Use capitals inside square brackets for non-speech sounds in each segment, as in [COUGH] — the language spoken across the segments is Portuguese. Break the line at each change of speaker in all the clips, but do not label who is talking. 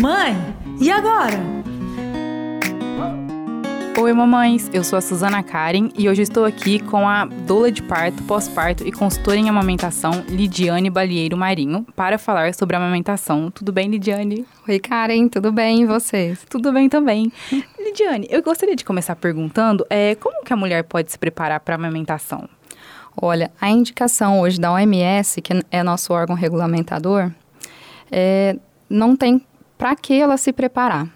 Mãe, e agora?
Oi, mamães! Eu sou a Suzana Karen e hoje estou aqui com a doula de parto, pós-parto e consultora em amamentação, Lidiane Balieiro Marinho, para falar sobre amamentação. Tudo bem, Lidiane?
Oi, Karen, tudo bem e vocês?
Tudo bem também. [LAUGHS] Lidiane, eu gostaria de começar perguntando é, como que a mulher pode se preparar para a amamentação?
Olha, a indicação hoje da OMS, que é nosso órgão regulamentador, é, não tem para que ela se preparar.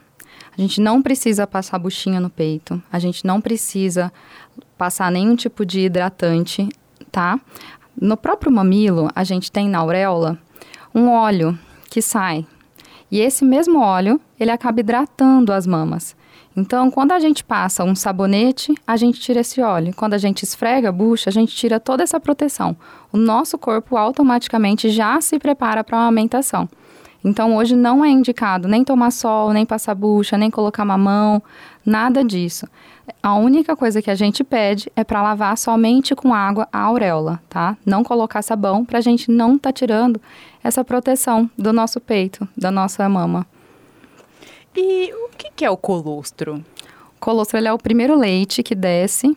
A gente não precisa passar buchinha no peito, a gente não precisa passar nenhum tipo de hidratante, tá? No próprio mamilo, a gente tem na auréola um óleo que sai. E esse mesmo óleo, ele acaba hidratando as mamas. Então, quando a gente passa um sabonete, a gente tira esse óleo. Quando a gente esfrega a bucha, a gente tira toda essa proteção. O nosso corpo automaticamente já se prepara para a amamentação. Então, hoje não é indicado nem tomar sol, nem passar bucha, nem colocar mamão, nada disso. A única coisa que a gente pede é para lavar somente com água a auréola, tá? Não colocar sabão para a gente não tá tirando essa proteção do nosso peito, da nossa mama.
E o que, que é o colostro?
O colostro é o primeiro leite que desce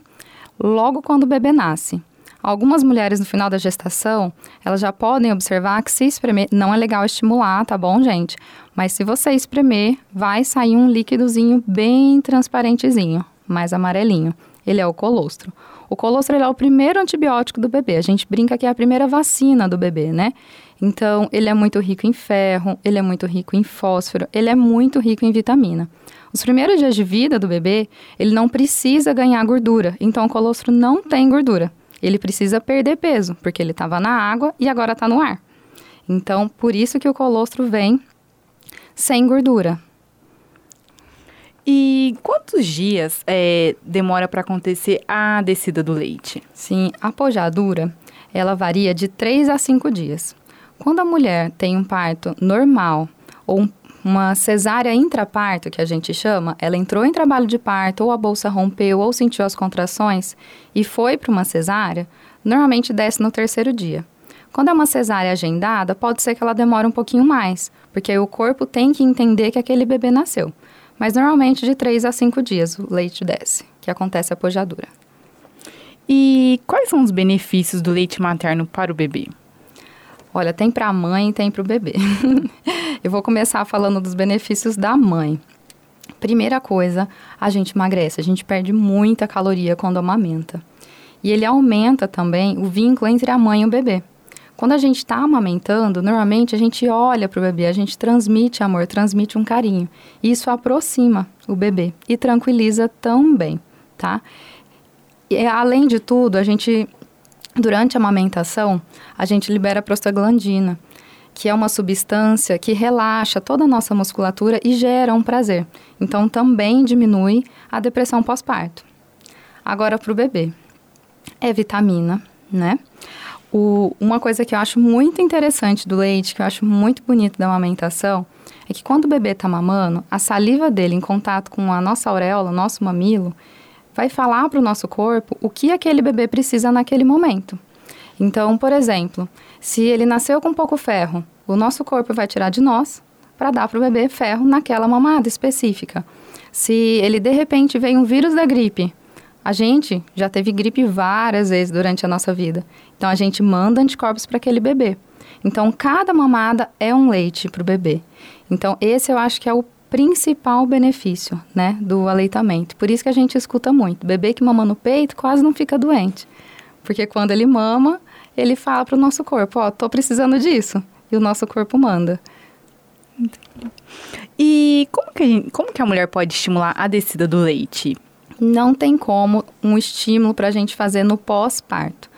logo quando o bebê nasce. Algumas mulheres no final da gestação, elas já podem observar que se espremer, não é legal estimular, tá bom, gente? Mas se você espremer, vai sair um líquidozinho bem transparentezinho, mais amarelinho. Ele é o colostro. O colostro é o primeiro antibiótico do bebê. A gente brinca que é a primeira vacina do bebê, né? Então, ele é muito rico em ferro, ele é muito rico em fósforo, ele é muito rico em vitamina. Os primeiros dias de vida do bebê, ele não precisa ganhar gordura, então o colostro não tem gordura ele precisa perder peso, porque ele estava na água e agora está no ar. Então, por isso que o colostro vem sem gordura.
E quantos dias é, demora para acontecer a descida do leite?
Sim, a pojadura, ela varia de 3 a 5 dias. Quando a mulher tem um parto normal ou um uma cesárea intraparto, que a gente chama, ela entrou em trabalho de parto, ou a bolsa rompeu, ou sentiu as contrações e foi para uma cesárea, normalmente desce no terceiro dia. Quando é uma cesárea agendada, pode ser que ela demore um pouquinho mais, porque o corpo tem que entender que aquele bebê nasceu. Mas normalmente de 3 a 5 dias o leite desce, que acontece a pojadura.
E quais são os benefícios do leite materno para o bebê?
Olha, tem para a mãe tem para o bebê. [LAUGHS] Eu vou começar falando dos benefícios da mãe. Primeira coisa, a gente emagrece, a gente perde muita caloria quando amamenta. E ele aumenta também o vínculo entre a mãe e o bebê. Quando a gente está amamentando, normalmente a gente olha para o bebê, a gente transmite amor, transmite um carinho. Isso aproxima o bebê e tranquiliza também, tá? E, além de tudo, a gente Durante a amamentação, a gente libera a prostaglandina, que é uma substância que relaxa toda a nossa musculatura e gera um prazer. Então, também diminui a depressão pós-parto. Agora, para o bebê, é vitamina, né? O, uma coisa que eu acho muito interessante do leite, que eu acho muito bonito da amamentação, é que quando o bebê está mamando, a saliva dele em contato com a nossa auréola, nosso mamilo, vai falar para o nosso corpo o que aquele bebê precisa naquele momento. Então, por exemplo, se ele nasceu com pouco ferro, o nosso corpo vai tirar de nós para dar para o bebê ferro naquela mamada específica. Se ele de repente veio um vírus da gripe, a gente já teve gripe várias vezes durante a nossa vida. Então a gente manda anticorpos para aquele bebê. Então cada mamada é um leite para o bebê. Então esse eu acho que é o principal benefício, né, do aleitamento. Por isso que a gente escuta muito, bebê que mama no peito quase não fica doente. Porque quando ele mama, ele fala para o nosso corpo, ó, oh, tô precisando disso. E o nosso corpo manda.
E como que, a gente, como que a mulher pode estimular a descida do leite?
Não tem como um estímulo para a gente fazer no pós-parto.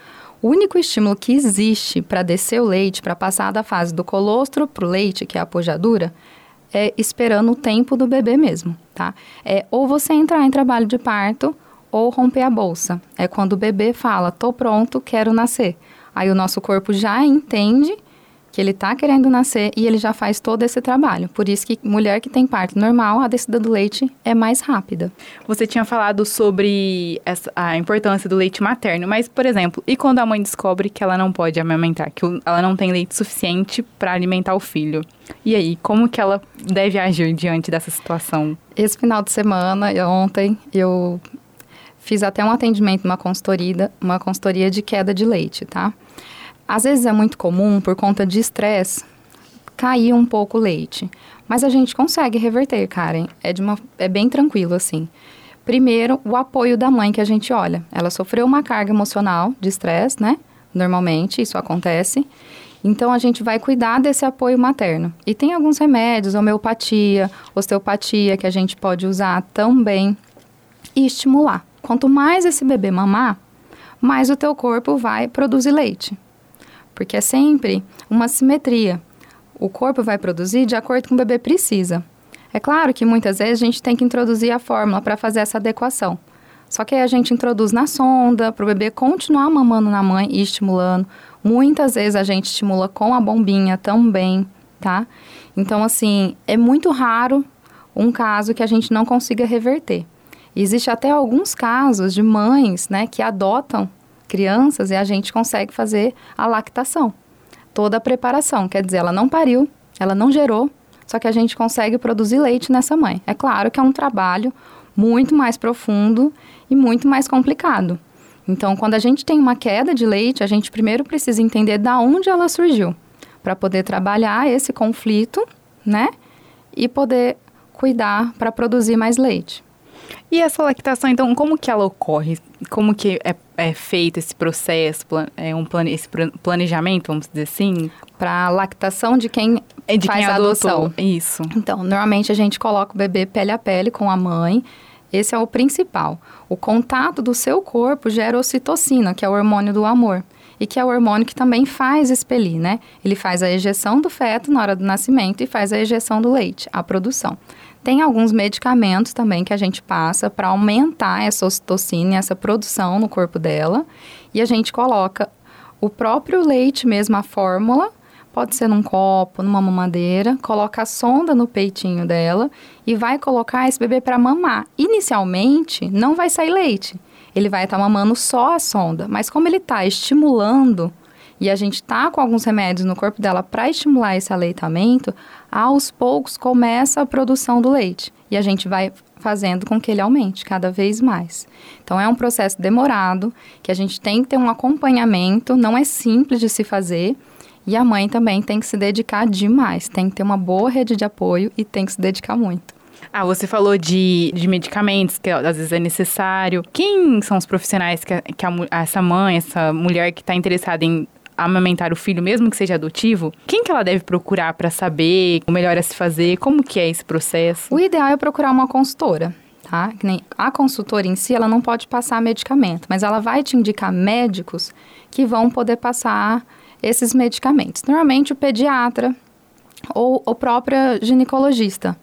O único estímulo que existe para descer o leite, para passar da fase do colostro para o leite, que é a pojadura, é, esperando o tempo do bebê mesmo, tá? É ou você entrar em trabalho de parto ou romper a bolsa. É quando o bebê fala, tô pronto, quero nascer. Aí o nosso corpo já entende que ele está querendo nascer e ele já faz todo esse trabalho. Por isso que mulher que tem parto normal, a descida do leite é mais rápida.
Você tinha falado sobre essa, a importância do leite materno, mas, por exemplo, e quando a mãe descobre que ela não pode amamentar, que ela não tem leite suficiente para alimentar o filho? E aí, como que ela deve agir diante dessa situação?
Esse final de semana, ontem, eu fiz até um atendimento numa consultoria, uma consultoria de queda de leite, tá? Às vezes é muito comum, por conta de estresse, cair um pouco o leite. Mas a gente consegue reverter, Karen. É, de uma, é bem tranquilo, assim. Primeiro, o apoio da mãe que a gente olha. Ela sofreu uma carga emocional de estresse, né? Normalmente, isso acontece. Então, a gente vai cuidar desse apoio materno. E tem alguns remédios, homeopatia, osteopatia, que a gente pode usar também e estimular. Quanto mais esse bebê mamar, mais o teu corpo vai produzir leite porque é sempre uma simetria. O corpo vai produzir de acordo com o bebê precisa. É claro que muitas vezes a gente tem que introduzir a fórmula para fazer essa adequação. Só que aí a gente introduz na sonda para o bebê continuar mamando na mãe e estimulando. Muitas vezes a gente estimula com a bombinha também, tá? Então, assim, é muito raro um caso que a gente não consiga reverter. Existe até alguns casos de mães, né, que adotam crianças e a gente consegue fazer a lactação. Toda a preparação, quer dizer, ela não pariu, ela não gerou, só que a gente consegue produzir leite nessa mãe. É claro que é um trabalho muito mais profundo e muito mais complicado. Então, quando a gente tem uma queda de leite, a gente primeiro precisa entender da onde ela surgiu, para poder trabalhar esse conflito, né? E poder cuidar para produzir mais leite.
E essa lactação, então, como que ela ocorre? Como que é, é feito esse processo, é um plane, esse planejamento, vamos dizer assim?
Para lactação de quem
é de
faz
quem
a adoção.
Isso.
Então, normalmente a gente coloca o bebê pele a pele com a mãe. Esse é o principal. O contato do seu corpo gera ocitocina, que é o hormônio do amor e que é o hormônio que também faz expelir, né? Ele faz a ejeção do feto na hora do nascimento e faz a ejeção do leite, a produção. Tem alguns medicamentos também que a gente passa para aumentar essa ocitocina, essa produção no corpo dela. E a gente coloca o próprio leite mesmo, a fórmula, pode ser num copo, numa mamadeira, coloca a sonda no peitinho dela e vai colocar esse bebê para mamar. Inicialmente, não vai sair leite. Ele vai estar tá mamando só a sonda, mas como ele está estimulando e a gente está com alguns remédios no corpo dela para estimular esse aleitamento, aos poucos começa a produção do leite e a gente vai fazendo com que ele aumente cada vez mais. Então é um processo demorado, que a gente tem que ter um acompanhamento, não é simples de se fazer. E a mãe também tem que se dedicar demais, tem que ter uma boa rede de apoio e tem que se dedicar muito.
Ah, você falou de, de medicamentos, que às vezes é necessário. Quem são os profissionais que, que a, essa mãe, essa mulher que está interessada em amamentar o filho, mesmo que seja adotivo, quem que ela deve procurar para saber o melhor a se fazer? Como que é esse processo?
O ideal é procurar uma consultora. Tá? A consultora em si, ela não pode passar medicamento, mas ela vai te indicar médicos que vão poder passar esses medicamentos. Normalmente o pediatra ou o próprio ginecologista.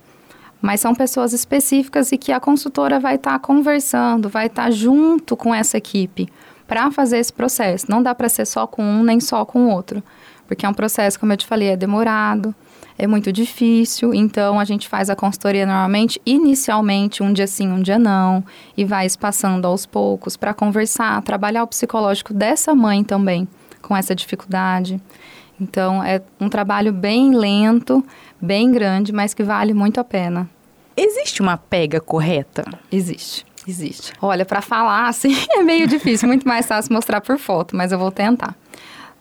Mas são pessoas específicas e que a consultora vai estar tá conversando, vai estar tá junto com essa equipe para fazer esse processo. Não dá para ser só com um nem só com o outro, porque é um processo, como eu te falei, é demorado, é muito difícil. Então a gente faz a consultoria normalmente, inicialmente um dia sim, um dia não, e vai espaçando aos poucos para conversar, trabalhar o psicológico dessa mãe também com essa dificuldade. Então é um trabalho bem lento, bem grande, mas que vale muito a pena.
Existe uma pega correta?
Existe. Existe. Olha, para falar assim [LAUGHS] é meio difícil, muito mais fácil mostrar por foto, mas eu vou tentar.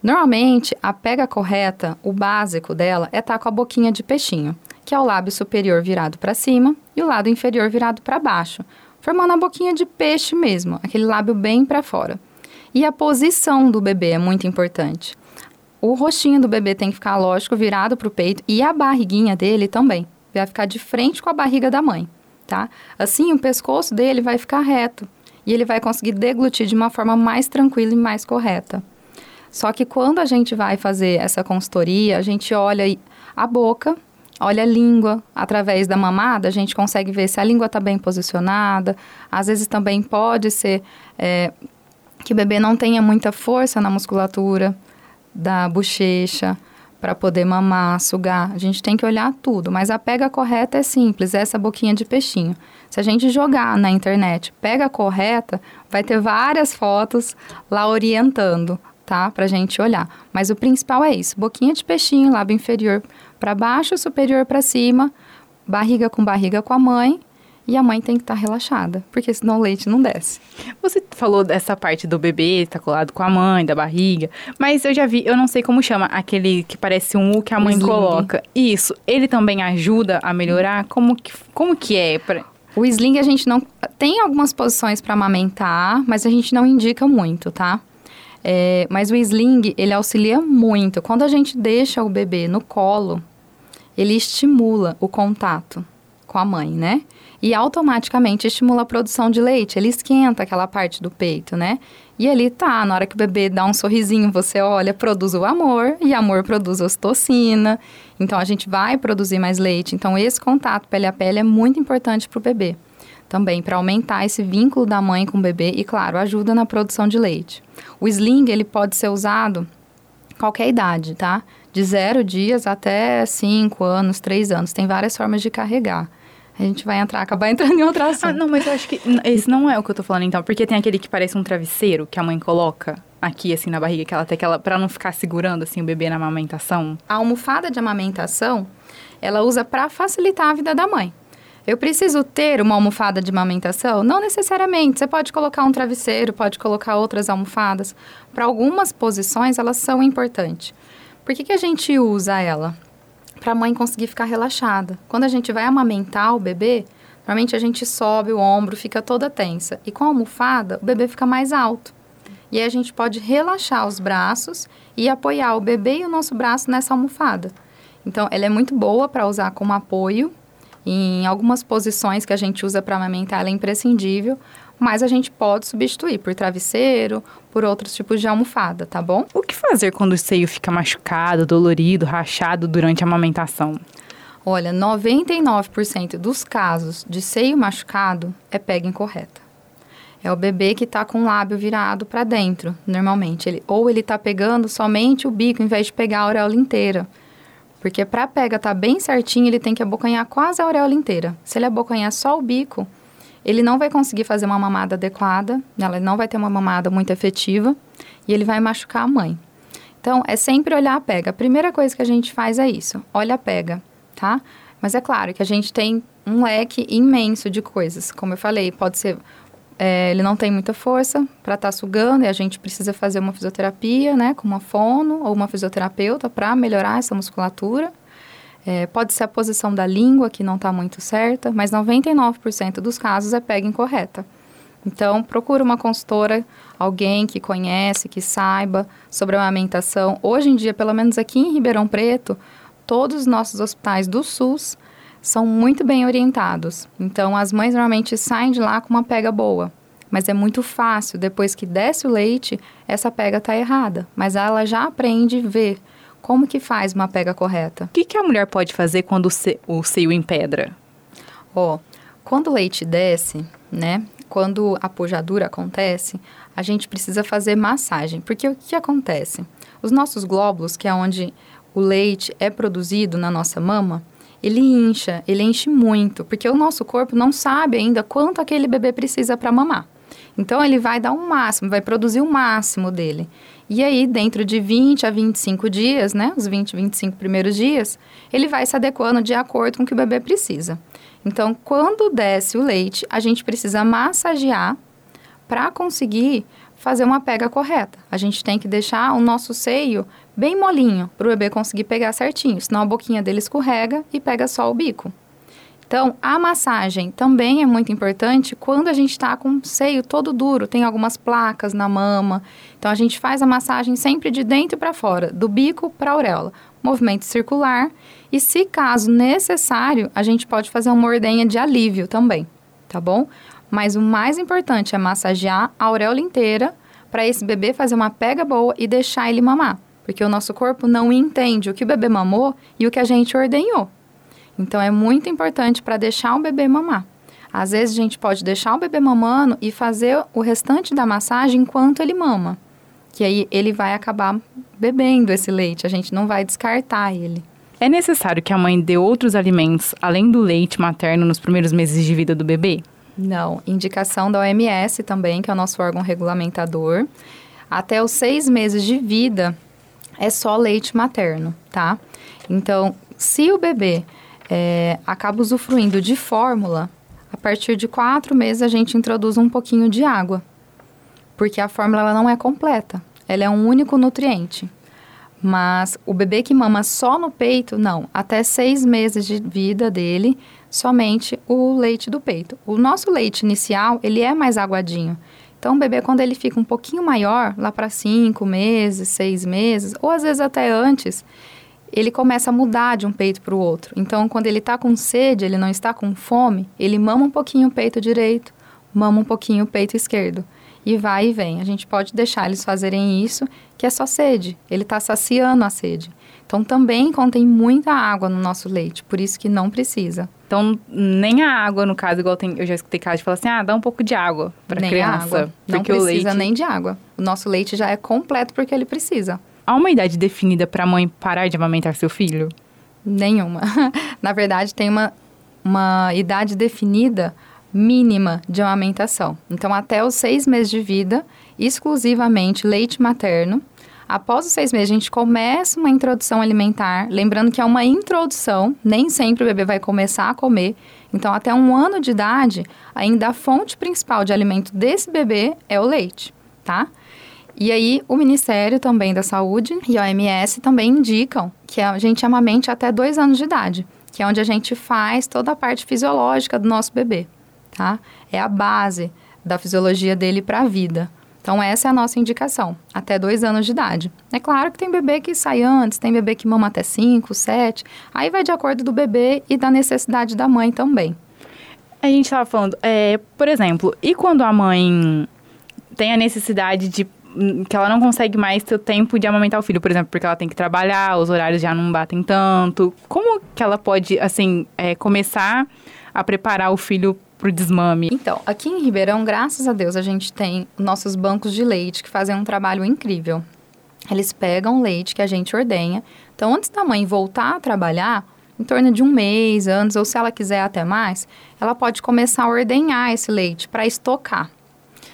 Normalmente, a pega correta, o básico dela é estar tá com a boquinha de peixinho, que é o lábio superior virado para cima e o lado inferior virado para baixo, formando a boquinha de peixe mesmo, aquele lábio bem para fora. E a posição do bebê é muito importante. O rostinho do bebê tem que ficar, lógico, virado para o peito e a barriguinha dele também. Vai ficar de frente com a barriga da mãe tá? Assim, o pescoço dele vai ficar reto e ele vai conseguir deglutir de uma forma mais tranquila e mais correta. Só que quando a gente vai fazer essa consultoria, a gente olha a boca, olha a língua, através da mamada, a gente consegue ver se a língua está bem posicionada. Às vezes também pode ser é, que o bebê não tenha muita força na musculatura da bochecha para poder mamar, sugar. A gente tem que olhar tudo, mas a pega correta é simples, é essa boquinha de peixinho. Se a gente jogar na internet, pega correta, vai ter várias fotos lá orientando, tá? Pra gente olhar. Mas o principal é isso: boquinha de peixinho, lábio inferior para baixo, superior para cima, barriga com barriga com a mãe e a mãe tem que estar tá relaxada, porque senão o leite não desce.
Você falou dessa parte do bebê estar tá colado com a mãe, da barriga, mas eu já vi, eu não sei como chama, aquele que parece um U que a mãe sling. coloca. Isso, ele também ajuda a melhorar? Como que, como que é? Pra...
O sling a gente não... Tem algumas posições para amamentar, mas a gente não indica muito, tá? É, mas o sling, ele auxilia muito. Quando a gente deixa o bebê no colo, ele estimula o contato com a mãe, né? E automaticamente estimula a produção de leite. Ele esquenta aquela parte do peito, né? E ali tá, na hora que o bebê dá um sorrisinho, você olha, produz o amor, e amor produz ocitocina. Então a gente vai produzir mais leite. Então esse contato pele a pele é muito importante para o bebê. Também para aumentar esse vínculo da mãe com o bebê e, claro, ajuda na produção de leite. O sling ele pode ser usado qualquer idade, tá? De zero dias até cinco anos, três anos. Tem várias formas de carregar a gente vai entrar, acabar entrando em outra ação.
Ah, não, mas eu acho que esse não é o que eu tô falando então, porque tem aquele que parece um travesseiro que a mãe coloca aqui assim na barriga, que ela tem aquela para não ficar segurando assim o bebê na amamentação.
A almofada de amamentação, ela usa para facilitar a vida da mãe. Eu preciso ter uma almofada de amamentação? Não necessariamente. Você pode colocar um travesseiro, pode colocar outras almofadas. Para algumas posições, elas são importantes. Por que, que a gente usa ela? Para a mãe conseguir ficar relaxada. Quando a gente vai amamentar o bebê, normalmente a gente sobe o ombro, fica toda tensa. E com a almofada, o bebê fica mais alto. E aí a gente pode relaxar os braços e apoiar o bebê e o nosso braço nessa almofada. Então, ela é muito boa para usar como apoio. Em algumas posições que a gente usa para amamentar, ela é imprescindível mas a gente pode substituir por travesseiro, por outros tipos de almofada, tá bom?
O que fazer quando o seio fica machucado, dolorido, rachado durante a amamentação?
Olha, 99% dos casos de seio machucado é pega incorreta. É o bebê que está com o lábio virado para dentro, normalmente. Ele, ou ele está pegando somente o bico, em vez de pegar a auréola inteira. Porque para pega estar tá bem certinho, ele tem que abocanhar quase a auréola inteira. Se ele abocanhar só o bico, ele não vai conseguir fazer uma mamada adequada, ela não vai ter uma mamada muito efetiva e ele vai machucar a mãe. Então, é sempre olhar a pega. A primeira coisa que a gente faz é isso, olha a pega, tá? Mas é claro que a gente tem um leque imenso de coisas. Como eu falei, pode ser é, ele não tem muita força para estar tá sugando e a gente precisa fazer uma fisioterapia, né, com uma fono ou uma fisioterapeuta para melhorar essa musculatura. É, pode ser a posição da língua que não está muito certa, mas 99% dos casos é pega incorreta. Então, procura uma consultora, alguém que conhece, que saiba sobre a amamentação. Hoje em dia, pelo menos aqui em Ribeirão Preto, todos os nossos hospitais do SUS são muito bem orientados. Então, as mães normalmente saem de lá com uma pega boa. Mas é muito fácil, depois que desce o leite, essa pega está errada. Mas ela já aprende a ver como que faz uma pega correta?
O que, que a mulher pode fazer quando o, se, o seio empedra?
Ó, oh, quando o leite desce, né? Quando a pujadura acontece, a gente precisa fazer massagem. Porque o que acontece? Os nossos glóbulos, que é onde o leite é produzido na nossa mama, ele incha, ele enche muito, porque o nosso corpo não sabe ainda quanto aquele bebê precisa para mamar. Então ele vai dar o um máximo, vai produzir o máximo dele. E aí, dentro de 20 a 25 dias, né, os 20, 25 primeiros dias, ele vai se adequando de acordo com o que o bebê precisa. Então, quando desce o leite, a gente precisa massagear para conseguir fazer uma pega correta. A gente tem que deixar o nosso seio bem molinho para o bebê conseguir pegar certinho, senão a boquinha dele escorrega e pega só o bico. Então, a massagem também é muito importante quando a gente está com o seio todo duro, tem algumas placas na mama. Então, a gente faz a massagem sempre de dentro para fora, do bico para a auréola. Movimento circular. E, se caso necessário, a gente pode fazer uma ordenha de alívio também, tá bom? Mas o mais importante é massagear a auréola inteira para esse bebê fazer uma pega boa e deixar ele mamar. Porque o nosso corpo não entende o que o bebê mamou e o que a gente ordenhou. Então é muito importante para deixar o bebê mamar. Às vezes a gente pode deixar o bebê mamando e fazer o restante da massagem enquanto ele mama. que aí ele vai acabar bebendo esse leite, a gente não vai descartar ele.
É necessário que a mãe dê outros alimentos além do leite materno nos primeiros meses de vida do bebê?
Não. Indicação da OMS também, que é o nosso órgão regulamentador. Até os seis meses de vida é só leite materno, tá? Então, se o bebê é, acaba usufruindo de fórmula, a partir de quatro meses a gente introduz um pouquinho de água, porque a fórmula ela não é completa, ela é um único nutriente. Mas o bebê que mama só no peito, não. Até seis meses de vida dele, somente o leite do peito. O nosso leite inicial, ele é mais aguadinho. Então, o bebê, quando ele fica um pouquinho maior, lá para cinco meses, seis meses, ou às vezes até antes, ele começa a mudar de um peito para o outro. Então, quando ele está com sede, ele não está com fome, ele mama um pouquinho o peito direito, mama um pouquinho o peito esquerdo e vai e vem. A gente pode deixar eles fazerem isso, que é só sede. Ele está saciando a sede. Então, também contém muita água no nosso leite, por isso que não precisa.
Então, nem a água, no caso, igual tem, eu já escutei casos de falar assim, ah, dá um pouco de água para criança.
Água. Não precisa leite... nem de água. O nosso leite já é completo porque ele precisa.
Há uma idade definida para a mãe parar de amamentar seu filho?
Nenhuma. [LAUGHS] Na verdade, tem uma, uma idade definida mínima de amamentação. Então, até os seis meses de vida, exclusivamente leite materno. Após os seis meses, a gente começa uma introdução alimentar. Lembrando que é uma introdução, nem sempre o bebê vai começar a comer. Então, até um ano de idade, ainda a fonte principal de alimento desse bebê é o leite, tá? E aí, o Ministério também da Saúde e a OMS também indicam que a gente amamente até dois anos de idade, que é onde a gente faz toda a parte fisiológica do nosso bebê tá? É a base da fisiologia dele para a vida. Então, essa é a nossa indicação, até dois anos de idade. É claro que tem bebê que sai antes, tem bebê que mama até cinco, sete. Aí vai de acordo do bebê e da necessidade da mãe também.
A gente estava falando, é, por exemplo, e quando a mãe tem a necessidade de que ela não consegue mais ter o tempo de amamentar o filho, por exemplo, porque ela tem que trabalhar, os horários já não batem tanto. Como que ela pode, assim, é, começar a preparar o filho para o desmame?
Então, aqui em Ribeirão, graças a Deus, a gente tem nossos bancos de leite que fazem um trabalho incrível. Eles pegam o leite que a gente ordenha. Então, antes da mãe voltar a trabalhar, em torno de um mês antes, ou se ela quiser até mais, ela pode começar a ordenhar esse leite para estocar.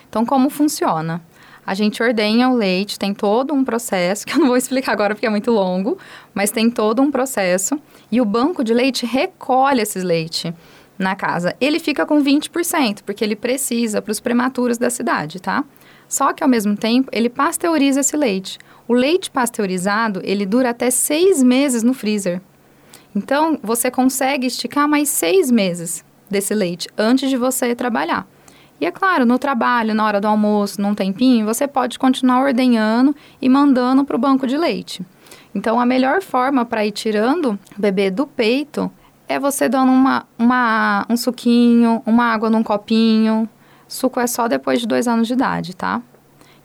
Então, como funciona? A gente ordenha o leite, tem todo um processo, [LAUGHS] que eu não vou explicar agora porque é muito longo, mas tem todo um processo. E o banco de leite recolhe esses leite na casa. Ele fica com 20%, porque ele precisa para os prematuros da cidade, tá? Só que, ao mesmo tempo, ele pasteuriza esse leite. O leite pasteurizado, ele dura até seis meses no freezer. Então, você consegue esticar mais seis meses desse leite antes de você trabalhar. E é claro, no trabalho, na hora do almoço, num tempinho, você pode continuar ordenhando e mandando para o banco de leite. Então, a melhor forma para ir tirando o bebê do peito é você dando uma, uma, um suquinho, uma água num copinho. Suco é só depois de dois anos de idade, tá?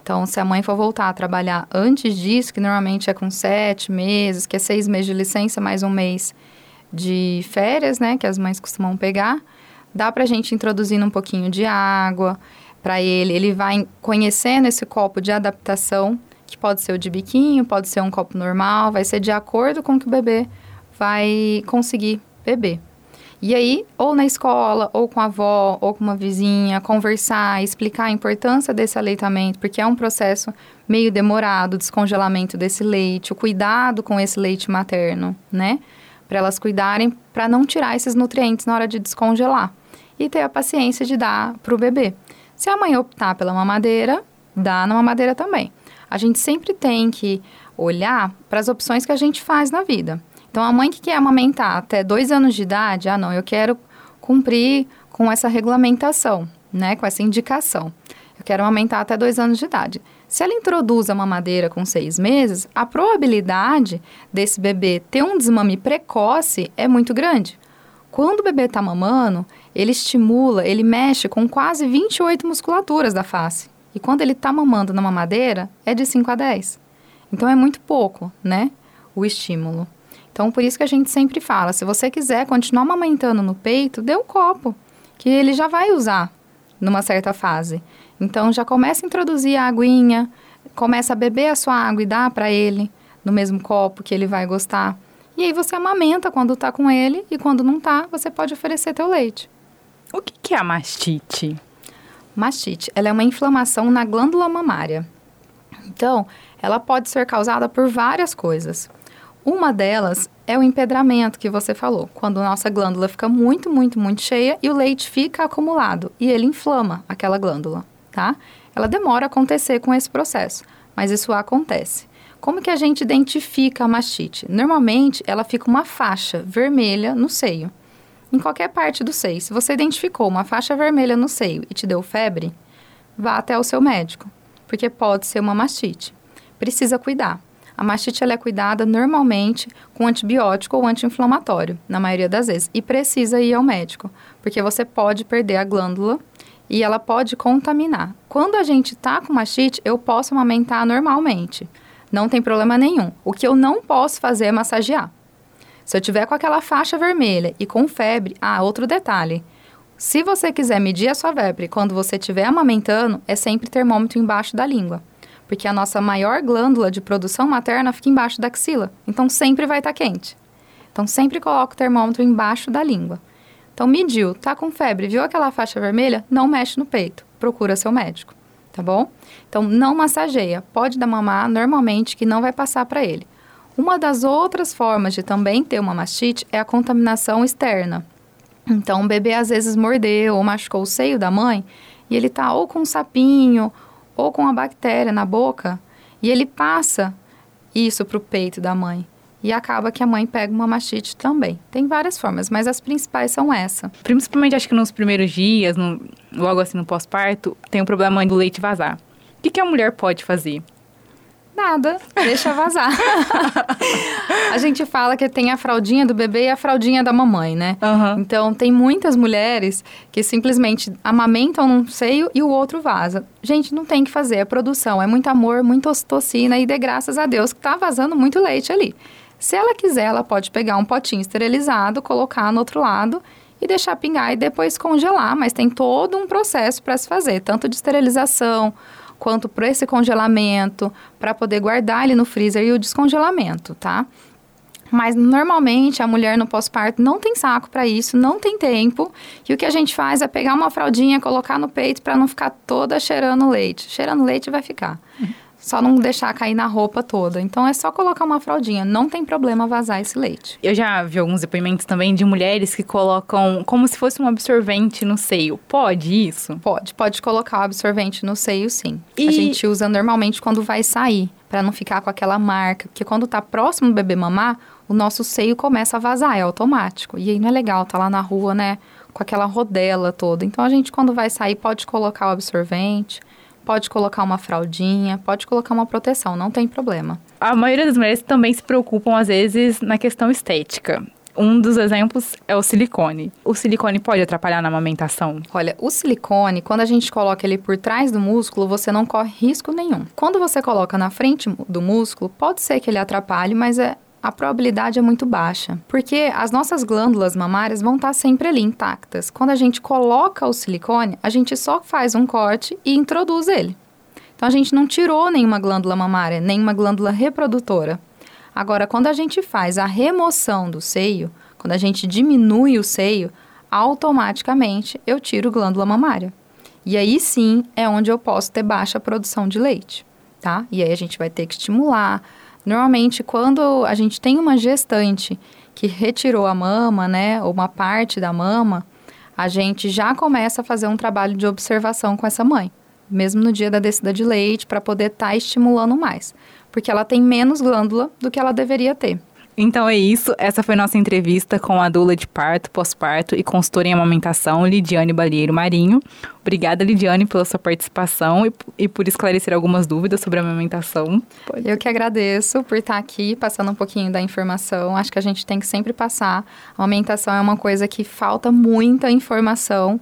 Então, se a mãe for voltar a trabalhar antes disso, que normalmente é com sete meses, que é seis meses de licença, mais um mês de férias, né, que as mães costumam pegar, dá pra gente introduzindo um pouquinho de água para ele. Ele vai conhecendo esse copo de adaptação, que pode ser o de biquinho, pode ser um copo normal, vai ser de acordo com o que o bebê vai conseguir bebê. E aí, ou na escola, ou com a avó, ou com uma vizinha, conversar, explicar a importância desse aleitamento, porque é um processo meio demorado, o descongelamento desse leite, o cuidado com esse leite materno, né? Para elas cuidarem, para não tirar esses nutrientes na hora de descongelar. E ter a paciência de dar para o bebê. Se a mãe optar pela mamadeira, dá na mamadeira também. A gente sempre tem que olhar para as opções que a gente faz na vida. Então, a mãe que quer amamentar até dois anos de idade, ah, não, eu quero cumprir com essa regulamentação, né, com essa indicação. Eu quero amamentar até dois anos de idade. Se ela introduz a mamadeira com seis meses, a probabilidade desse bebê ter um desmame precoce é muito grande. Quando o bebê está mamando, ele estimula, ele mexe com quase 28 musculaturas da face. E quando ele está mamando na mamadeira, é de 5 a 10. Então é muito pouco, né? O estímulo. Então, por isso que a gente sempre fala, se você quiser continuar amamentando no peito, dê um copo, que ele já vai usar numa certa fase. Então, já começa a introduzir a aguinha, Começa a beber a sua água e dá para ele no mesmo copo que ele vai gostar. E aí você amamenta quando tá com ele e quando não tá, você pode oferecer teu leite.
O que, que é a mastite?
Mastite, ela é uma inflamação na glândula mamária. Então, ela pode ser causada por várias coisas. Uma delas é o empedramento que você falou, quando nossa glândula fica muito, muito, muito cheia e o leite fica acumulado e ele inflama aquela glândula, tá? Ela demora a acontecer com esse processo, mas isso acontece. Como que a gente identifica a mastite? Normalmente, ela fica uma faixa vermelha no seio, em qualquer parte do seio. Se você identificou uma faixa vermelha no seio e te deu febre, vá até o seu médico, porque pode ser uma mastite. Precisa cuidar. A mastite é cuidada normalmente com antibiótico ou anti-inflamatório, na maioria das vezes, e precisa ir ao médico, porque você pode perder a glândula e ela pode contaminar. Quando a gente está com mastite, eu posso amamentar normalmente, não tem problema nenhum. O que eu não posso fazer é massagear. Se eu tiver com aquela faixa vermelha e com febre, ah, outro detalhe. Se você quiser medir a sua febre quando você estiver amamentando, é sempre termômetro embaixo da língua porque a nossa maior glândula de produção materna fica embaixo da axila. Então sempre vai estar tá quente. Então sempre coloca o termômetro embaixo da língua. Então mediu, tá com febre, viu aquela faixa vermelha? Não mexe no peito. Procura seu médico, tá bom? Então não massageia. Pode dar mamar normalmente que não vai passar para ele. Uma das outras formas de também ter uma mastite é a contaminação externa. Então, o bebê às vezes mordeu ou machucou o seio da mãe e ele tá ou com um sapinho ou com a bactéria na boca e ele passa isso para o peito da mãe. E acaba que a mãe pega uma mastite também. Tem várias formas, mas as principais são essa.
Principalmente, acho que nos primeiros dias, no, logo assim no pós-parto, tem o problema do leite vazar. O que, que a mulher pode fazer?
Nada, deixa vazar. [LAUGHS] a gente fala que tem a fraldinha do bebê e a fraldinha da mamãe, né?
Uhum.
Então, tem muitas mulheres que simplesmente amamentam num seio e o outro vaza. Gente, não tem que fazer, é produção, é muito amor, muita ocitocina e de graças a Deus que tá vazando muito leite ali. Se ela quiser, ela pode pegar um potinho esterilizado, colocar no outro lado e deixar pingar e depois congelar, mas tem todo um processo para se fazer, tanto de esterilização, quanto para esse congelamento, para poder guardar ele no freezer e o descongelamento, tá? Mas normalmente a mulher no pós-parto não tem saco para isso, não tem tempo. E o que a gente faz é pegar uma fraldinha, colocar no peito para não ficar toda cheirando leite. Cheirando leite vai ficar. Só não deixar cair na roupa toda. Então é só colocar uma fraldinha, não tem problema vazar esse leite.
Eu já vi alguns depoimentos também de mulheres que colocam como se fosse um absorvente no seio. Pode isso?
Pode, pode colocar o absorvente no seio, sim. E... A gente usa normalmente quando vai sair, para não ficar com aquela marca, porque quando tá próximo do bebê mamar, o nosso seio começa a vazar, é automático. E aí não é legal, tá lá na rua, né, com aquela rodela toda. Então a gente quando vai sair pode colocar o absorvente Pode colocar uma fraldinha, pode colocar uma proteção, não tem problema.
A maioria das mulheres também se preocupam, às vezes, na questão estética. Um dos exemplos é o silicone. O silicone pode atrapalhar na amamentação?
Olha, o silicone, quando a gente coloca ele por trás do músculo, você não corre risco nenhum. Quando você coloca na frente do músculo, pode ser que ele atrapalhe, mas é a probabilidade é muito baixa, porque as nossas glândulas mamárias vão estar sempre ali intactas. Quando a gente coloca o silicone, a gente só faz um corte e introduz ele. Então a gente não tirou nenhuma glândula mamária, nenhuma glândula reprodutora. Agora, quando a gente faz a remoção do seio, quando a gente diminui o seio, automaticamente eu tiro glândula mamária. E aí sim é onde eu posso ter baixa produção de leite, tá? E aí a gente vai ter que estimular Normalmente, quando a gente tem uma gestante que retirou a mama, né, ou uma parte da mama, a gente já começa a fazer um trabalho de observação com essa mãe, mesmo no dia da descida de leite, para poder estar tá estimulando mais, porque ela tem menos glândula do que ela deveria ter.
Então é isso. Essa foi nossa entrevista com a doula de parto, pós-parto e consultora em amamentação, Lidiane Balieiro Marinho. Obrigada, Lidiane, pela sua participação e, e por esclarecer algumas dúvidas sobre a amamentação.
Pode. Eu que agradeço por estar aqui, passando um pouquinho da informação. Acho que a gente tem que sempre passar. A amamentação é uma coisa que falta muita informação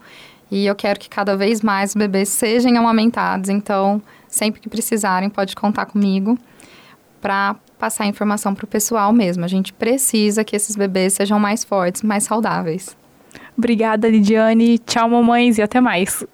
e eu quero que cada vez mais bebês sejam amamentados. Então, sempre que precisarem, pode contar comigo para passar informação para o pessoal mesmo. A gente precisa que esses bebês sejam mais fortes, mais saudáveis.
Obrigada, Lidiane. Tchau, mamães, e até mais.